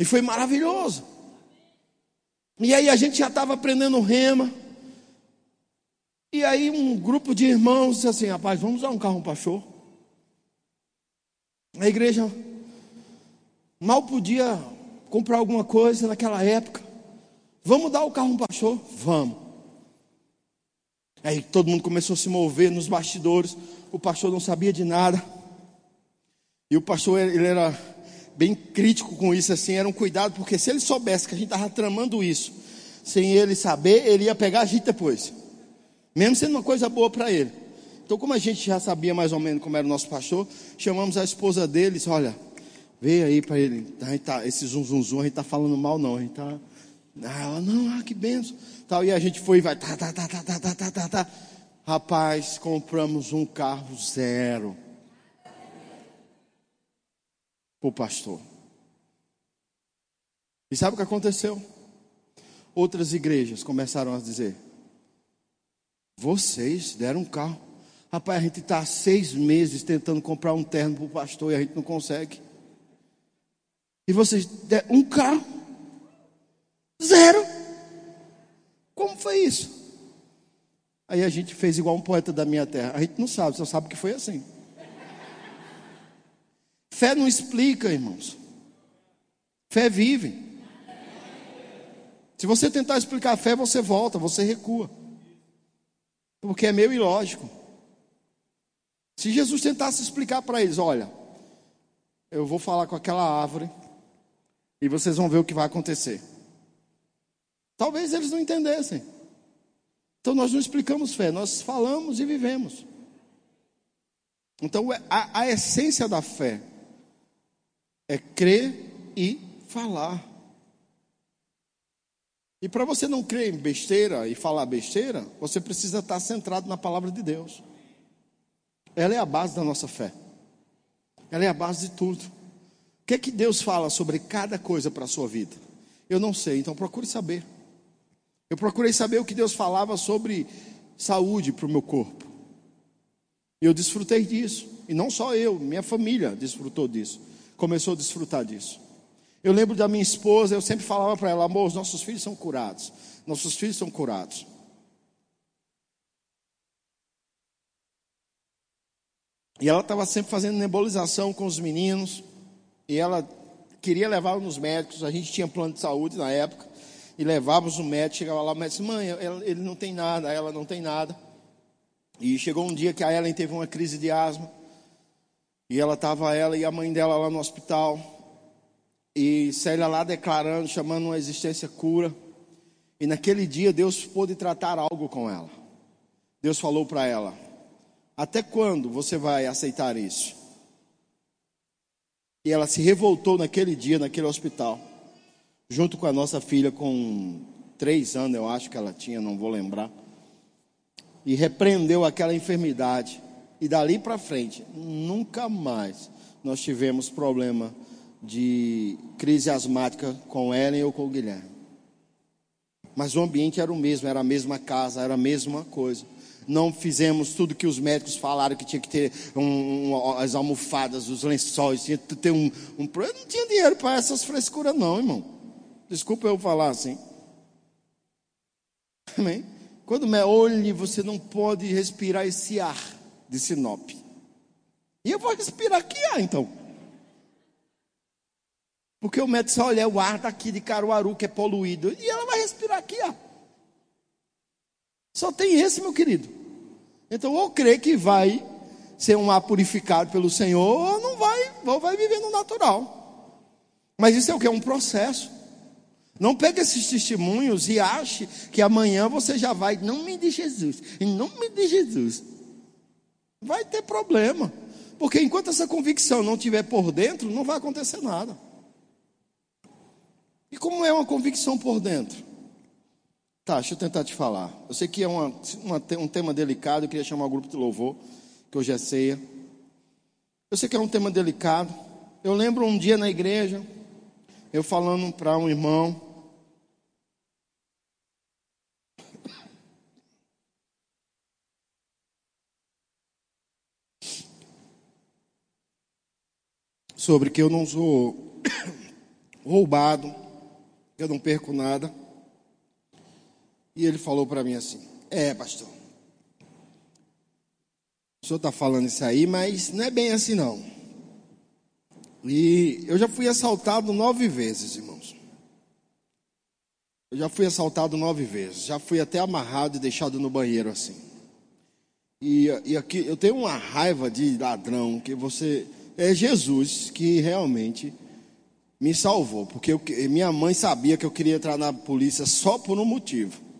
[SPEAKER 1] E foi maravilhoso. E aí a gente já estava aprendendo rema. E aí um grupo de irmãos disse assim, rapaz, vamos usar um carro para show. A igreja mal podia comprar alguma coisa naquela época. Vamos dar o carro para show? Vamos. Aí todo mundo começou a se mover nos bastidores. O pastor não sabia de nada. E o pastor, ele era bem crítico com isso, assim, era um cuidado, porque se ele soubesse que a gente estava tramando isso, sem ele saber, ele ia pegar a gente depois. Mesmo sendo uma coisa boa para ele. Então, como a gente já sabia mais ou menos como era o nosso pastor, chamamos a esposa dele e olha, veio aí para ele, a gente tá, esse zum, zum, zum, a gente está falando mal não, a gente está... Ah, ela, não, ah, que benção. Tal, e a gente foi e vai, tá, tá, tá, tá, tá, tá, tá, tá, tá. Rapaz, compramos um carro zero. Para o pastor. E sabe o que aconteceu? Outras igrejas começaram a dizer: Vocês deram um carro. Rapaz, a gente está há seis meses tentando comprar um terno para o pastor e a gente não consegue. E vocês deram um carro. Zero. Como foi isso? Aí a gente fez igual um poeta da minha terra. A gente não sabe, só sabe que foi assim. Fé não explica, irmãos. Fé vive. Se você tentar explicar a fé, você volta, você recua. Porque é meio ilógico. Se Jesus tentasse explicar para eles: olha, eu vou falar com aquela árvore e vocês vão ver o que vai acontecer. Talvez eles não entendessem. Então nós não explicamos fé, nós falamos e vivemos. Então a, a essência da fé é crer e falar. E para você não crer em besteira e falar besteira, você precisa estar centrado na palavra de Deus. Ela é a base da nossa fé. Ela é a base de tudo. O que é que Deus fala sobre cada coisa para a sua vida? Eu não sei, então procure saber. Eu procurei saber o que Deus falava sobre saúde para o meu corpo. E eu desfrutei disso. E não só eu, minha família desfrutou disso. Começou a desfrutar disso. Eu lembro da minha esposa, eu sempre falava para ela: amor, os nossos filhos são curados. Nossos filhos são curados. E ela estava sempre fazendo nebulização com os meninos. E ela queria levar nos médicos. A gente tinha plano de saúde na época. E levávamos o médico. Chegava lá, o médico disse: Mãe, ele não tem nada. Ela não tem nada. E chegou um dia que a Ellen teve uma crise de asma. E ela estava, ela e a mãe dela lá no hospital. E Célia lá declarando, chamando uma existência cura. E naquele dia Deus pôde tratar algo com ela. Deus falou para ela: Até quando você vai aceitar isso? E ela se revoltou naquele dia, naquele hospital, junto com a nossa filha, com três anos, eu acho que ela tinha, não vou lembrar. E repreendeu aquela enfermidade. E dali para frente, nunca mais nós tivemos problema de crise asmática com Ellen ou com o Guilherme. Mas o ambiente era o mesmo, era a mesma casa, era a mesma coisa. Não fizemos tudo que os médicos falaram que tinha que ter um, um, as almofadas, os lençóis, tinha que ter um, um. Eu não tinha dinheiro para essas frescuras, não, irmão. Desculpa eu falar assim. Amém? Quando me olhe, você não pode respirar esse ar de Sinop. E eu vou respirar que ar, então. Porque o médico só olha o ar daqui de Caruaru que é poluído. E ela vai respirar aqui, ó. Só tem esse, meu querido. Então, ou crê que vai ser um ar purificado pelo Senhor, ou não vai, ou vai viver no natural. Mas isso é o que? É um processo. Não pegue esses testemunhos e ache que amanhã você já vai, em nome de Jesus, em nome de Jesus. Vai ter problema. Porque enquanto essa convicção não estiver por dentro, não vai acontecer nada. E como é uma convicção por dentro? Tá, deixa eu tentar te falar. Eu sei que é uma, uma, um tema delicado, eu queria chamar o grupo de louvor, que hoje é ceia. Eu sei que é um tema delicado. Eu lembro um dia na igreja, eu falando para um irmão, sobre que eu não sou roubado, eu não perco nada. E ele falou para mim assim: É, pastor, o senhor está falando isso aí, mas não é bem assim não. E eu já fui assaltado nove vezes, irmãos. Eu já fui assaltado nove vezes. Já fui até amarrado e deixado no banheiro assim. E, e aqui eu tenho uma raiva de ladrão que você. É Jesus que realmente me salvou, porque eu, minha mãe sabia que eu queria entrar na polícia só por um motivo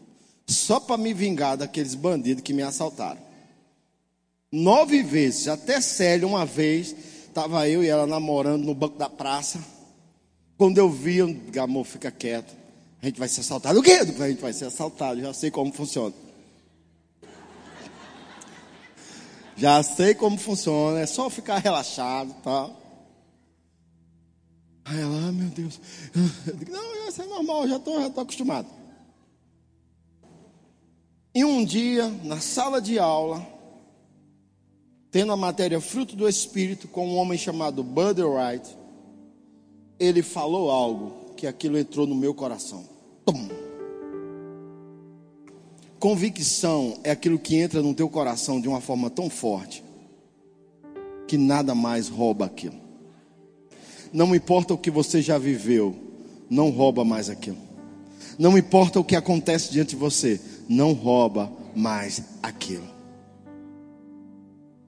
[SPEAKER 1] só para me vingar daqueles bandidos que me assaltaram. Nove vezes, até Célia, uma vez, estava eu e ela namorando no banco da praça. Quando eu vi, eu amor, fica quieto. A gente vai ser assaltado. O quê? A gente vai ser assaltado, já sei como funciona. Já sei como funciona, é só ficar relaxado, tá? Aí ela, ah, meu Deus. Eu digo, não, isso é normal, já estou já tô acostumado. E um dia, na sala de aula, tendo a matéria fruto do Espírito com um homem chamado Buddy Wright, ele falou algo que aquilo entrou no meu coração. Tum. Convicção é aquilo que entra no teu coração de uma forma tão forte que nada mais rouba aquilo. Não importa o que você já viveu, não rouba mais aquilo. Não importa o que acontece diante de você, não rouba mais aquilo.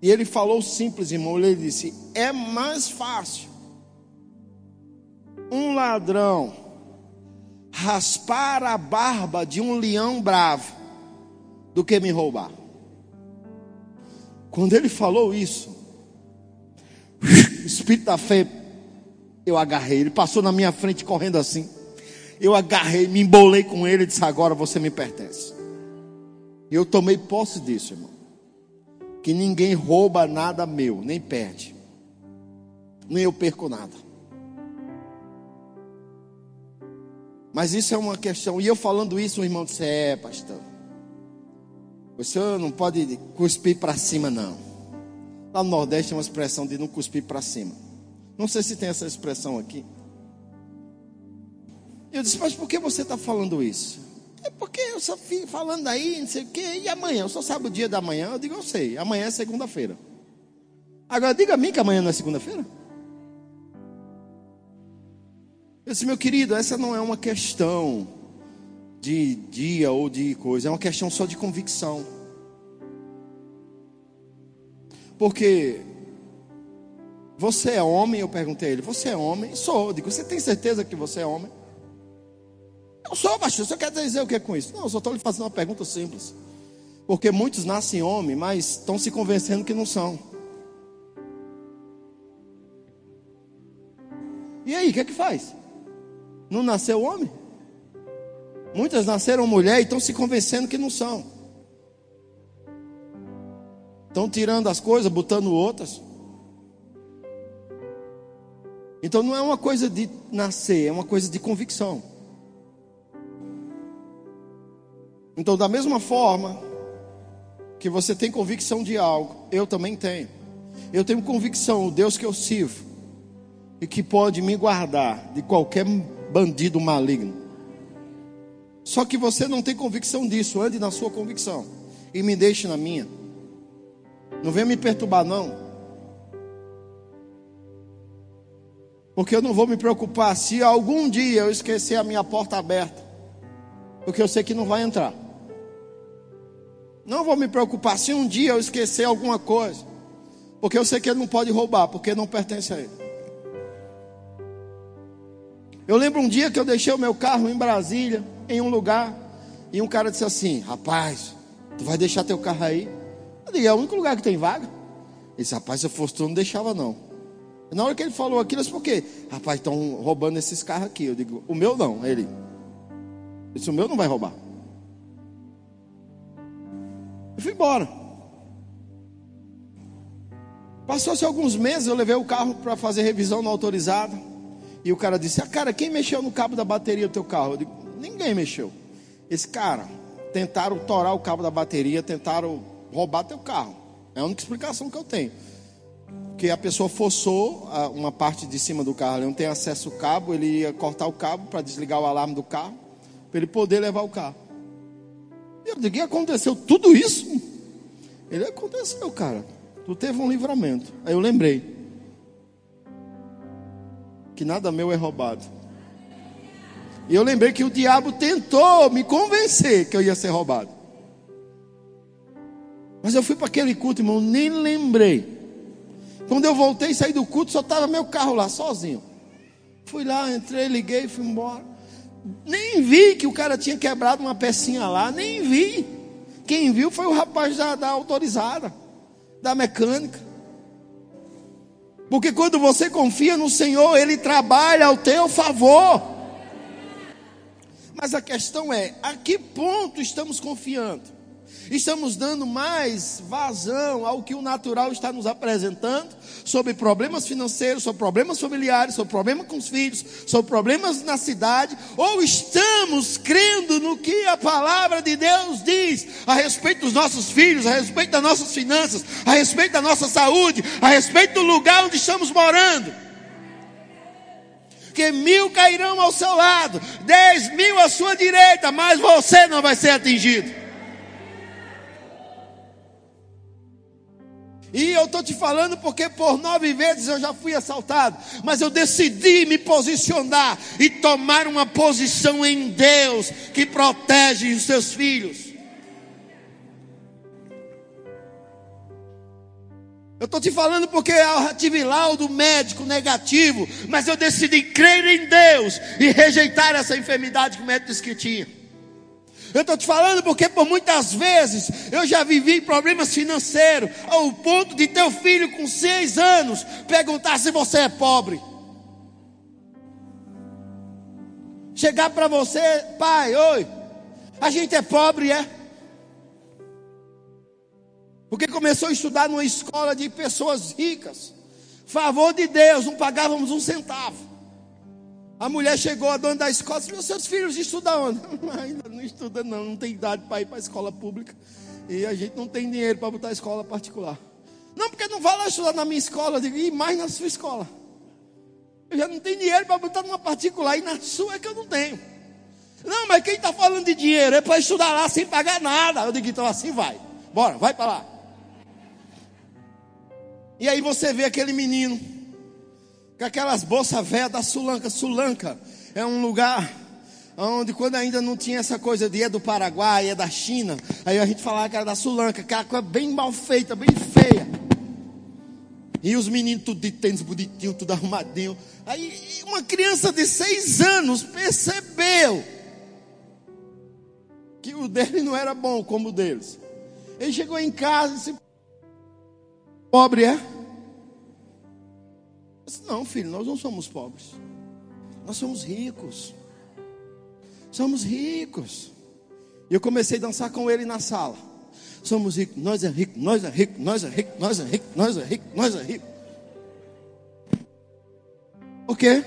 [SPEAKER 1] E ele falou simples, irmão. Ele disse: é mais fácil um ladrão raspar a barba de um leão bravo do que me roubar. Quando ele falou isso, o espírito da fé, eu agarrei. Ele passou na minha frente correndo assim. Eu agarrei, me embolei com ele e disse: Agora você me pertence. E eu tomei posse disso, irmão. Que ninguém rouba nada meu, nem perde. Nem eu perco nada. Mas isso é uma questão. E eu falando isso, o irmão disse: É, pastor. O senhor não pode cuspir para cima, não. Lá no Nordeste tem uma expressão de não cuspir para cima. Não sei se tem essa expressão aqui. Eu disse, mas por que você está falando isso? É porque eu só fico falando aí, não sei o quê, e amanhã, eu só sabe o dia da manhã, eu digo, eu sei, amanhã é segunda-feira. Agora diga a mim que amanhã não é segunda-feira. Eu disse, meu querido, essa não é uma questão de dia ou de coisa, é uma questão só de convicção. Porque você é homem, eu perguntei a ele, você é homem? Sou. Eu digo, você tem certeza que você é homem? Eu sou, pastor, você quer dizer o que é com isso? Não, eu só estou lhe fazendo uma pergunta simples. Porque muitos nascem homem, mas estão se convencendo que não são. E aí, o que é que faz? Não nasceu homem? Muitas nasceram mulher e estão se convencendo que não são. Estão tirando as coisas, botando outras. Então não é uma coisa de nascer, é uma coisa de convicção. Então, da mesma forma que você tem convicção de algo, eu também tenho. Eu tenho convicção, o Deus que eu sirvo, e que pode me guardar de qualquer bandido maligno. Só que você não tem convicção disso, ande na sua convicção e me deixe na minha. Não venha me perturbar, não. Porque eu não vou me preocupar se algum dia eu esquecer a minha porta aberta. Porque eu sei que não vai entrar. Não vou me preocupar se um dia eu esquecer alguma coisa. Porque eu sei que ele não pode roubar, porque não pertence a ele. Eu lembro um dia que eu deixei o meu carro em Brasília, em um lugar, e um cara disse assim: Rapaz, tu vai deixar teu carro aí? Eu disse: É o único lugar que tem vaga. Ele disse: Rapaz, se eu fosse tu, não deixava não. Na hora que ele falou aquilo, eu disse: Por quê? Rapaz, estão roubando esses carros aqui. Eu digo: O meu não. Ele disse: O meu não vai roubar. Eu fui embora. Passou-se alguns meses, eu levei o carro para fazer revisão não autorizada. E o cara disse: ah, Cara, quem mexeu no cabo da bateria do teu carro? Eu digo: Ninguém mexeu. Esse cara, tentaram torar o cabo da bateria, tentaram roubar teu carro. É a única explicação que eu tenho. Que a pessoa forçou uma parte de cima do carro, ele não tem acesso ao cabo, ele ia cortar o cabo para desligar o alarme do carro, para ele poder levar o carro. Eu digo, aconteceu tudo isso? Ele aconteceu, cara. Tu teve um livramento. Aí eu lembrei que nada meu é roubado. E eu lembrei que o diabo tentou me convencer que eu ia ser roubado. Mas eu fui para aquele culto, irmão, nem lembrei. Quando eu voltei e saí do culto, só estava meu carro lá, sozinho. Fui lá, entrei, liguei, fui embora. Nem vi que o cara tinha quebrado uma pecinha lá, nem vi. Quem viu foi o rapaz da, da autorizada, da mecânica. Porque quando você confia no Senhor, Ele trabalha ao teu favor. Mas a questão é: a que ponto estamos confiando? Estamos dando mais vazão ao que o natural está nos apresentando sobre problemas financeiros, sobre problemas familiares, sobre problemas com os filhos, sobre problemas na cidade, ou estamos crendo no que a palavra de Deus diz a respeito dos nossos filhos, a respeito das nossas finanças, a respeito da nossa saúde, a respeito do lugar onde estamos morando? Que mil cairão ao seu lado, dez mil à sua direita, mas você não vai ser atingido. E eu estou te falando porque por nove vezes eu já fui assaltado. Mas eu decidi me posicionar e tomar uma posição em Deus que protege os seus filhos. Eu estou te falando porque eu tive laudo médico negativo, mas eu decidi crer em Deus e rejeitar essa enfermidade que o médico disse que tinha. Eu estou te falando porque por muitas vezes eu já vivi problemas financeiros, ao ponto de teu filho com seis anos perguntar se você é pobre. Chegar para você, pai, oi, a gente é pobre, é? Porque começou a estudar numa escola de pessoas ricas. Favor de Deus, não pagávamos um centavo. A mulher chegou, a dona da escola, disse: Meus seus filhos estudam onde? Ainda não estuda, não, não tem idade para ir para a escola pública. E a gente não tem dinheiro para botar a escola particular. Não, porque não vai lá estudar na minha escola, eu digo, e mais na sua escola. Eu já não tenho dinheiro para botar numa particular, e na sua é que eu não tenho. Não, mas quem está falando de dinheiro é para estudar lá sem pagar nada. Eu digo, então assim vai. Bora, vai para lá. E aí você vê aquele menino com aquelas bolsas velhas da Sulanca. Sulanca é um lugar onde quando ainda não tinha essa coisa de é do Paraguai, é da China, aí a gente falava que era da Sulanca, aquela coisa bem mal feita, bem feia. E os meninos tudo de tênis bonitinho, tudo arrumadinho. Aí uma criança de seis anos percebeu que o dele não era bom como o deles. Ele chegou em casa e disse: Pobre é? não, filho, nós não somos pobres. Nós somos ricos. Somos ricos. E eu comecei a dançar com ele na sala. Somos ricos, nós é rico, nós é rico, nós é rico, nós é rico, nós é rico, nós é rico. Por quê?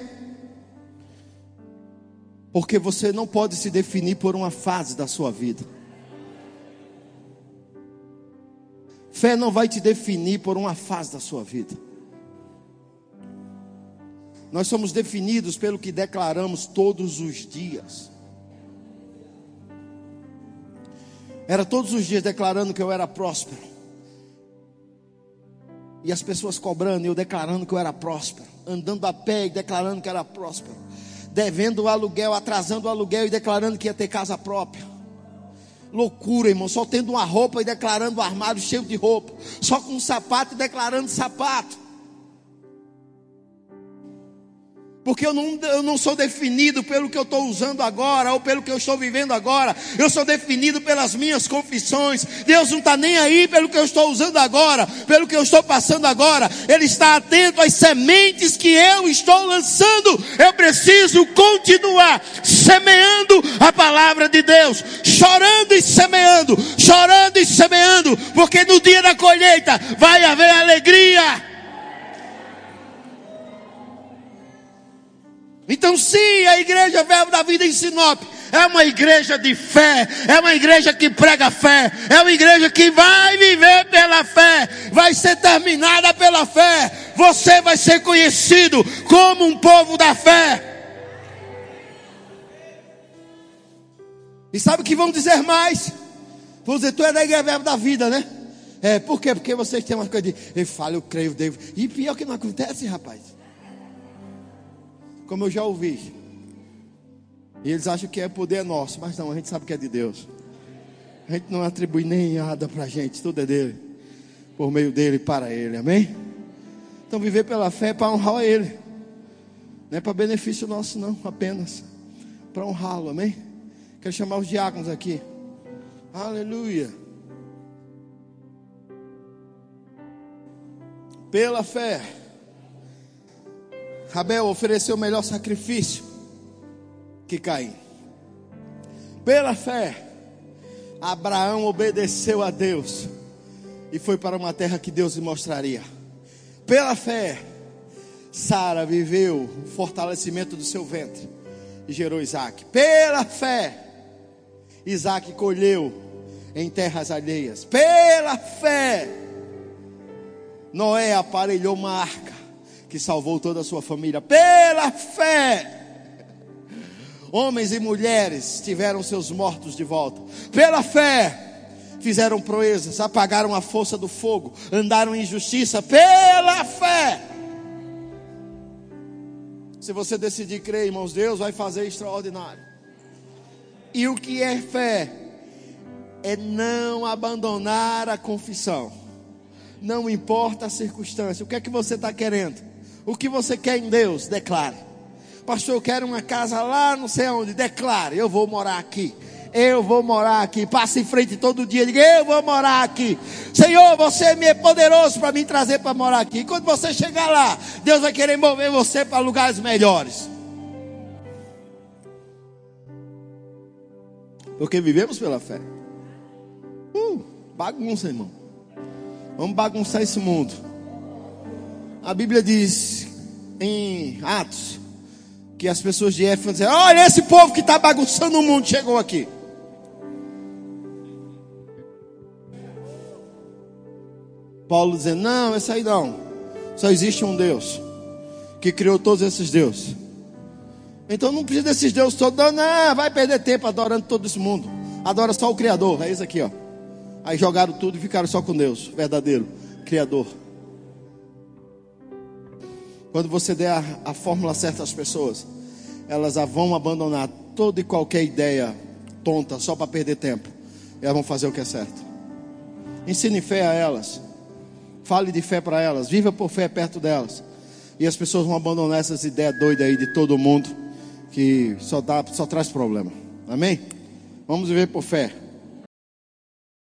[SPEAKER 1] Porque você não pode se definir por uma fase da sua vida. Fé não vai te definir por uma fase da sua vida. Nós somos definidos pelo que declaramos todos os dias. Era todos os dias declarando que eu era próspero. E as pessoas cobrando, eu declarando que eu era próspero. Andando a pé e declarando que era próspero. Devendo o aluguel, atrasando o aluguel e declarando que ia ter casa própria. Loucura, irmão. Só tendo uma roupa e declarando o um armário cheio de roupa. Só com um sapato e declarando sapato. Porque eu não, eu não sou definido pelo que eu estou usando agora ou pelo que eu estou vivendo agora, eu sou definido pelas minhas confissões. Deus não está nem aí pelo que eu estou usando agora, pelo que eu estou passando agora, Ele está atento às sementes que eu estou lançando. Eu preciso continuar semeando a palavra de Deus, chorando e semeando, chorando e semeando, porque no dia da colheita vai haver alegria. Então, sim, a igreja Verbo da Vida em Sinop é uma igreja de fé, é uma igreja que prega fé, é uma igreja que vai viver pela fé, vai ser terminada pela fé. Você vai ser conhecido como um povo da fé. E sabe o que vão dizer mais? Vão dizer, tu é da igreja Verbo da Vida, né? É, por quê? Porque vocês têm uma coisa de, eu falo, eu creio, devo. E pior que não acontece, rapaz como eu já ouvi. E eles acham que é poder nosso, mas não, a gente sabe que é de Deus. A gente não atribui nem nada para a gente, tudo é dele, por meio dele e para ele, amém? Então viver pela fé é para honrar ele. Não é para benefício nosso, não, apenas para honrá-lo, amém? Quero chamar os diáconos aqui. Aleluia. Pela fé, Abel ofereceu o melhor sacrifício que Caim. Pela fé, Abraão obedeceu a Deus e foi para uma terra que Deus lhe mostraria. Pela fé, Sara viveu o fortalecimento do seu ventre e gerou Isaac. Pela fé, Isaac colheu em terras alheias. Pela fé, Noé aparelhou uma arca que salvou toda a sua família. Pela fé, homens e mulheres tiveram seus mortos de volta. Pela fé, fizeram proezas, apagaram a força do fogo, andaram em justiça. Pela fé. Se você decidir crer, irmãos, Deus vai fazer extraordinário. E o que é fé? É não abandonar a confissão. Não importa a circunstância. O que é que você está querendo? O que você quer em Deus? Declare. Pastor, eu quero uma casa lá, não sei onde. Declare, eu vou morar aqui. Eu vou morar aqui. Passa em frente todo dia. Diga, eu vou morar aqui. Senhor, você é poderoso para me trazer para morar aqui. Quando você chegar lá, Deus vai querer mover você para lugares melhores. Porque vivemos pela fé. Uh, bagunça, irmão. Vamos bagunçar esse mundo. A Bíblia diz em Atos que as pessoas de Éfeso dizer: Olha, esse povo que está bagunçando o mundo chegou aqui. Paulo dizendo: Não, essa aí não. Só existe um Deus que criou todos esses deuses. Então não precisa desses deuses todos, não, não, vai perder tempo adorando todo esse mundo. Adora só o Criador, é isso aqui, ó. Aí jogaram tudo e ficaram só com Deus, verdadeiro, Criador. Quando você der a, a fórmula certa às pessoas, elas vão abandonar toda e qualquer ideia tonta só para perder tempo. Elas vão fazer o que é certo. Ensine fé a elas. Fale de fé para elas. Viva por fé perto delas. E as pessoas vão abandonar essas ideias doidas aí de todo mundo que só, dá, só traz problema. Amém? Vamos viver por fé.